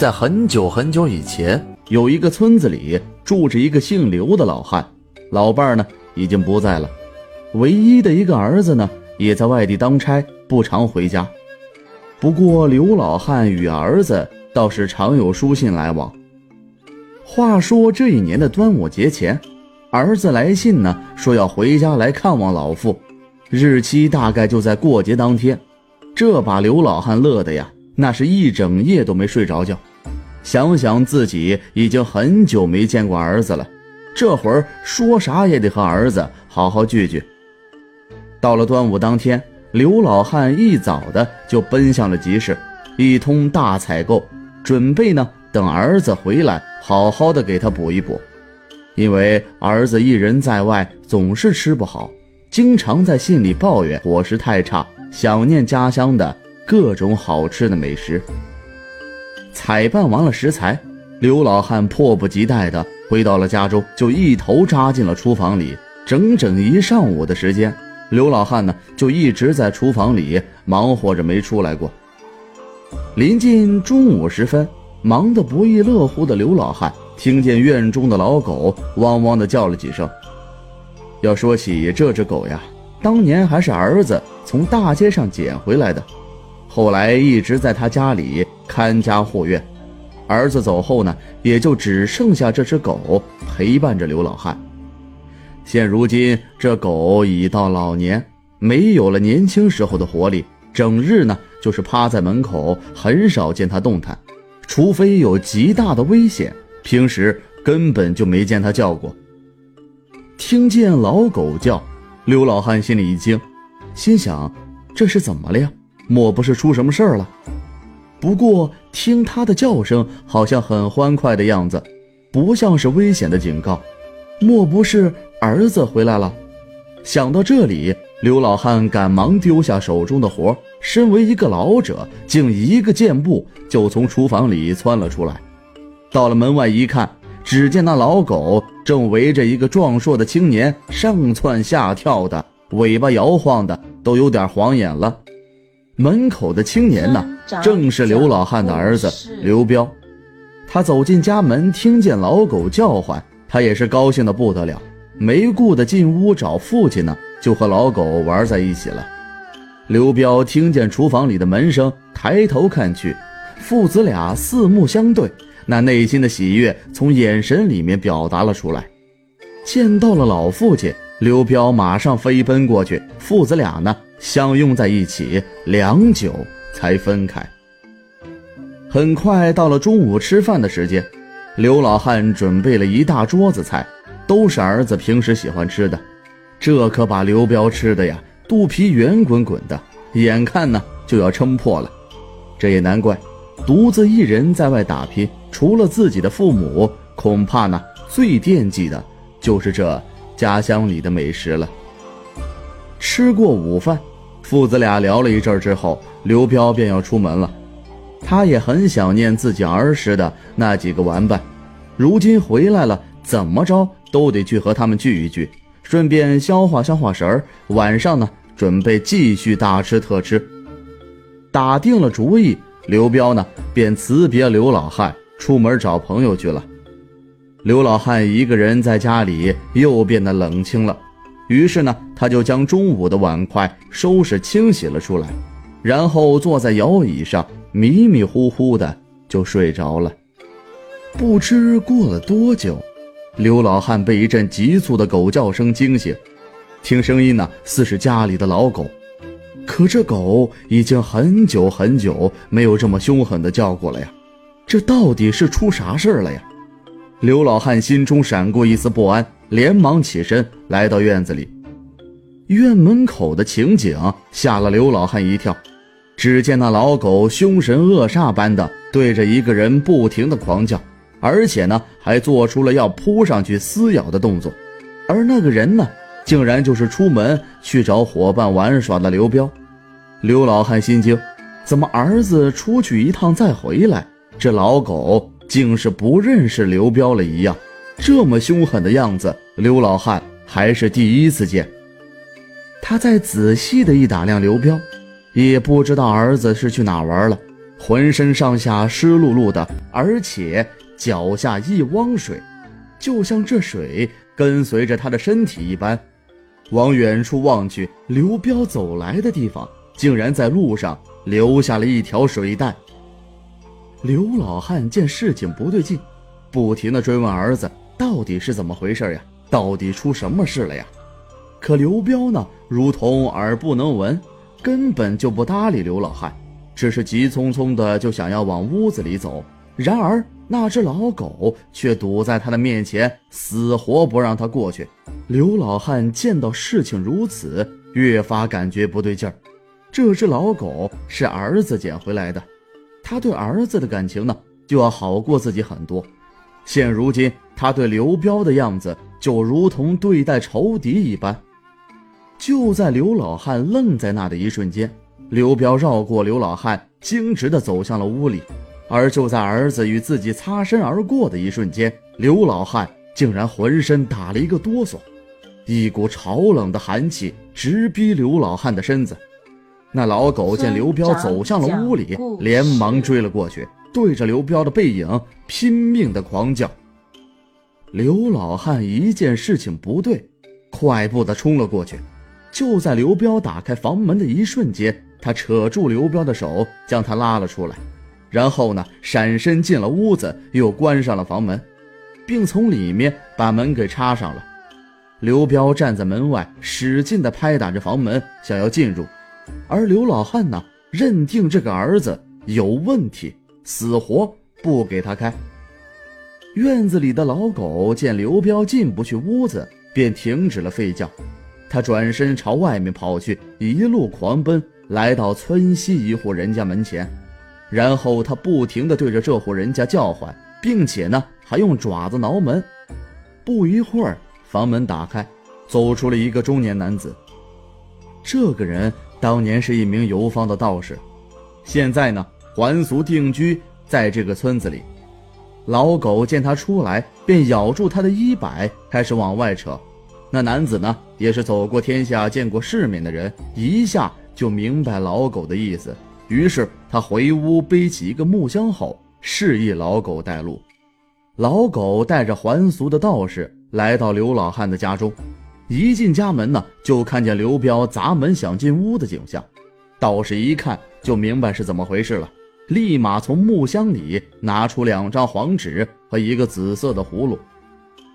在很久很久以前，有一个村子里住着一个姓刘的老汉，老伴儿呢已经不在了，唯一的一个儿子呢也在外地当差，不常回家。不过刘老汉与儿子倒是常有书信来往。话说这一年的端午节前，儿子来信呢，说要回家来看望老父，日期大概就在过节当天。这把刘老汉乐的呀，那是一整夜都没睡着觉。想想自己已经很久没见过儿子了，这会儿说啥也得和儿子好好聚聚。到了端午当天，刘老汉一早的就奔向了集市，一通大采购，准备呢等儿子回来，好好的给他补一补。因为儿子一人在外，总是吃不好，经常在信里抱怨伙食太差，想念家乡的各种好吃的美食。采办完了食材，刘老汉迫不及待地回到了家中，就一头扎进了厨房里。整整一上午的时间，刘老汉呢就一直在厨房里忙活着，没出来过。临近中午时分，忙得不亦乐乎的刘老汉听见院中的老狗汪汪地叫了几声。要说起这只狗呀，当年还是儿子从大街上捡回来的，后来一直在他家里。看家护院，儿子走后呢，也就只剩下这只狗陪伴着刘老汉。现如今这狗已到老年，没有了年轻时候的活力，整日呢就是趴在门口，很少见它动弹，除非有极大的危险，平时根本就没见它叫过。听见老狗叫，刘老汉心里一惊，心想这是怎么了呀？莫不是出什么事儿了？不过听它的叫声，好像很欢快的样子，不像是危险的警告。莫不是儿子回来了？想到这里，刘老汉赶忙丢下手中的活，身为一个老者，竟一个箭步就从厨房里窜了出来。到了门外一看，只见那老狗正围着一个壮硕的青年上蹿下跳的，尾巴摇晃的都有点晃眼了。门口的青年呢，正是刘老汉的儿子刘彪。他走进家门，听见老狗叫唤，他也是高兴的不得了，没顾得进屋找父亲呢，就和老狗玩在一起了。刘彪听见厨房里的门声，抬头看去，父子俩四目相对，那内心的喜悦从眼神里面表达了出来。见到了老父亲，刘彪马上飞奔过去，父子俩呢。相拥在一起，良久才分开。很快到了中午吃饭的时间，刘老汉准备了一大桌子菜，都是儿子平时喜欢吃的。这可把刘彪吃的呀，肚皮圆滚滚的，眼看呢就要撑破了。这也难怪，独自一人在外打拼，除了自己的父母，恐怕呢最惦记的就是这家乡里的美食了。吃过午饭。父子俩聊了一阵之后，刘彪便要出门了。他也很想念自己儿时的那几个玩伴，如今回来了，怎么着都得去和他们聚一聚，顺便消化消化神儿。晚上呢，准备继续大吃特吃。打定了主意，刘彪呢便辞别刘老汉，出门找朋友去了。刘老汉一个人在家里又变得冷清了。于是呢，他就将中午的碗筷收拾清洗了出来，然后坐在摇椅上，迷迷糊糊的就睡着了。不知过了多久，刘老汉被一阵急促的狗叫声惊醒，听声音呢，似是家里的老狗，可这狗已经很久很久没有这么凶狠的叫过了呀，这到底是出啥事儿了呀？刘老汉心中闪过一丝不安。连忙起身来到院子里，院门口的情景吓了刘老汉一跳。只见那老狗凶神恶煞般的对着一个人不停的狂叫，而且呢还做出了要扑上去撕咬的动作。而那个人呢，竟然就是出门去找伙伴玩耍的刘彪。刘老汉心惊，怎么儿子出去一趟再回来，这老狗竟是不认识刘彪了一样？这么凶狠的样子，刘老汉还是第一次见。他再仔细的一打量刘彪，也不知道儿子是去哪玩了，浑身上下湿漉漉的，而且脚下一汪水，就像这水跟随着他的身体一般。往远处望去，刘彪走来的地方，竟然在路上留下了一条水带。刘老汉见事情不对劲，不停地追问儿子：“到底是怎么回事呀？到底出什么事了呀？”可刘彪呢，如同耳不能闻，根本就不搭理刘老汉，只是急匆匆的就想要往屋子里走。然而那只老狗却堵在他的面前，死活不让他过去。刘老汉见到事情如此，越发感觉不对劲儿。这只老狗是儿子捡回来的，他对儿子的感情呢，就要好过自己很多。现如今他对刘彪的样子，就如同对待仇敌一般。就在刘老汉愣在那的一瞬间，刘彪绕过刘老汉，径直地走向了屋里。而就在儿子与自己擦身而过的一瞬间，刘老汉竟然浑身打了一个哆嗦。一股潮冷的寒气直逼刘老汉的身子。那老狗见刘彪走向了屋里，连忙追了过去，对着刘彪的背影拼命的狂叫。刘老汉一见事情不对，快步的冲了过去。就在刘彪打开房门的一瞬间，他扯住刘彪的手，将他拉了出来，然后呢，闪身进了屋子，又关上了房门，并从里面把门给插上了。刘彪站在门外，使劲的拍打着房门，想要进入。而刘老汉呢，认定这个儿子有问题，死活不给他开。院子里的老狗见刘彪进不去屋子，便停止了吠叫。他转身朝外面跑去，一路狂奔，来到村西一户人家门前，然后他不停地对着这户人家叫唤，并且呢，还用爪子挠门。不一会儿。房门打开，走出了一个中年男子。这个人当年是一名游方的道士，现在呢还俗定居在这个村子里。老狗见他出来，便咬住他的衣摆，开始往外扯。那男子呢也是走过天下、见过世面的人，一下就明白老狗的意思。于是他回屋背起一个木箱后，示意老狗带路。老狗带着还俗的道士。来到刘老汉的家中，一进家门呢，就看见刘彪砸门想进屋的景象。道士一看就明白是怎么回事了，立马从木箱里拿出两张黄纸和一个紫色的葫芦。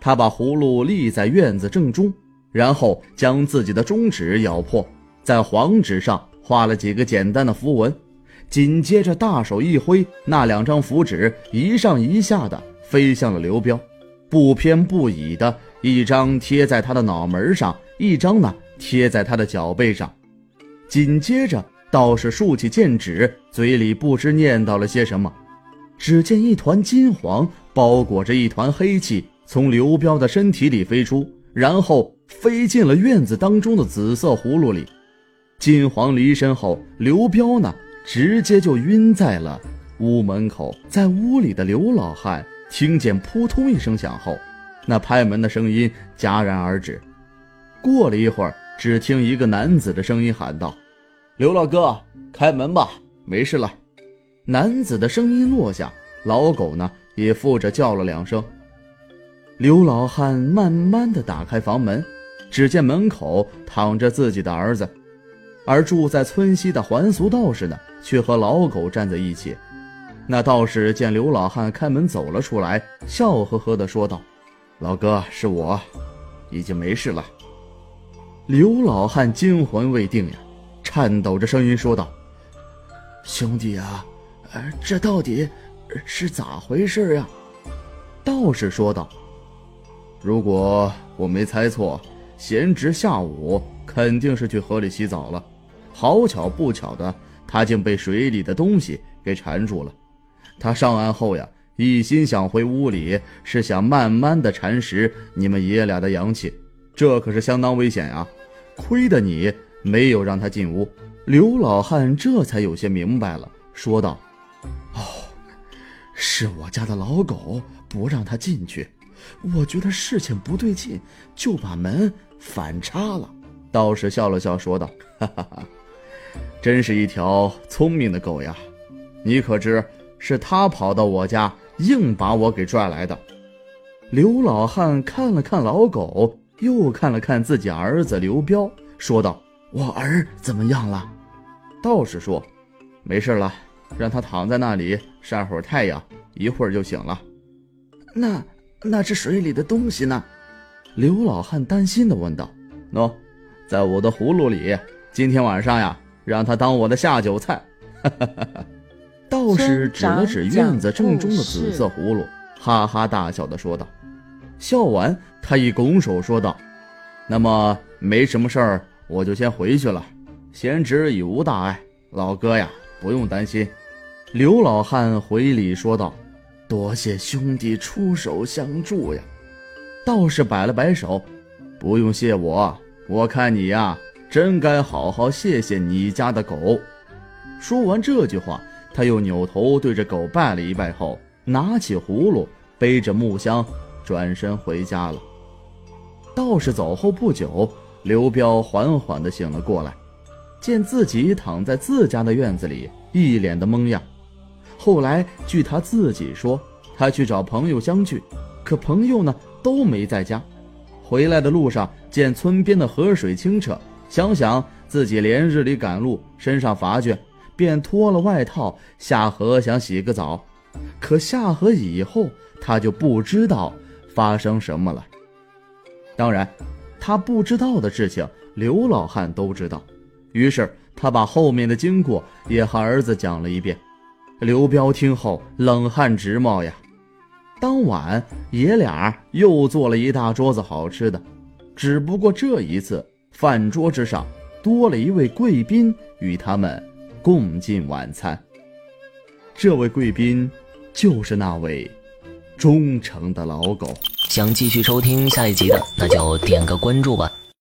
他把葫芦立在院子正中，然后将自己的中指咬破，在黄纸上画了几个简单的符文。紧接着大手一挥，那两张符纸一上一下的飞向了刘彪。不偏不倚的一张贴在他的脑门上，一张呢贴在他的脚背上。紧接着，道士竖起剑指，嘴里不知念叨了些什么。只见一团金黄包裹着一团黑气，从刘彪的身体里飞出，然后飞进了院子当中的紫色葫芦里。金黄离身后，刘彪呢，直接就晕在了屋门口。在屋里的刘老汉。听见扑通一声响后，那拍门的声音戛然而止。过了一会儿，只听一个男子的声音喊道：“刘老哥，开门吧，没事了。”男子的声音落下，老狗呢也附着叫了两声。刘老汉慢慢的打开房门，只见门口躺着自己的儿子，而住在村西的还俗道士呢，却和老狗站在一起。那道士见刘老汉开门走了出来，笑呵呵地说道：“老哥，是我，已经没事了。”刘老汉惊魂未定呀，颤抖着声音说道：“兄弟啊，呃，这到底是咋回事呀？”道士说道：“如果我没猜错，贤侄下午肯定是去河里洗澡了，好巧不巧的，他竟被水里的东西给缠住了。”他上岸后呀，一心想回屋里，是想慢慢的蚕食你们爷俩的阳气，这可是相当危险呀！亏得你没有让他进屋。刘老汉这才有些明白了，说道：“哦，是我家的老狗不让他进去，我觉得事情不对劲，就把门反插了。”道士笑了笑，说道：“哈哈哈，真是一条聪明的狗呀。”你可知是他跑到我家，硬把我给拽来的。”刘老汉看了看老狗，又看了看自己儿子刘彪，说道：“我儿怎么样了？”道士说：“没事了，让他躺在那里晒会儿太阳，一会儿就醒了。”那那只水里的东西呢？刘老汉担心地问道。“喏，在我的葫芦里。今天晚上呀，让他当我的下酒菜。”哈哈哈哈道士指了指院子正中的紫色葫芦，哈哈大笑的说道。笑完，他一拱手说道：“那么没什么事儿，我就先回去了。”贤侄已无大碍，老哥呀，不用担心。刘老汉回礼说道：“多谢兄弟出手相助呀。”道士摆了摆手：“不用谢我，我看你呀，真该好好谢谢你家的狗。”说完这句话，他又扭头对着狗拜了一拜后，拿起葫芦，背着木箱，转身回家了。道士走后不久，刘彪缓缓地醒了过来。见自己躺在自家的院子里，一脸的懵样。后来据他自己说，他去找朋友相聚，可朋友呢都没在家。回来的路上见村边的河水清澈，想想自己连日里赶路，身上乏倦，便脱了外套下河想洗个澡。可下河以后，他就不知道发生什么了。当然，他不知道的事情，刘老汉都知道。于是他把后面的经过也和儿子讲了一遍。刘彪听后冷汗直冒呀。当晚爷俩又做了一大桌子好吃的，只不过这一次饭桌之上多了一位贵宾与他们共进晚餐。这位贵宾就是那位忠诚的老狗。想继续收听下一集的，那就点个关注吧。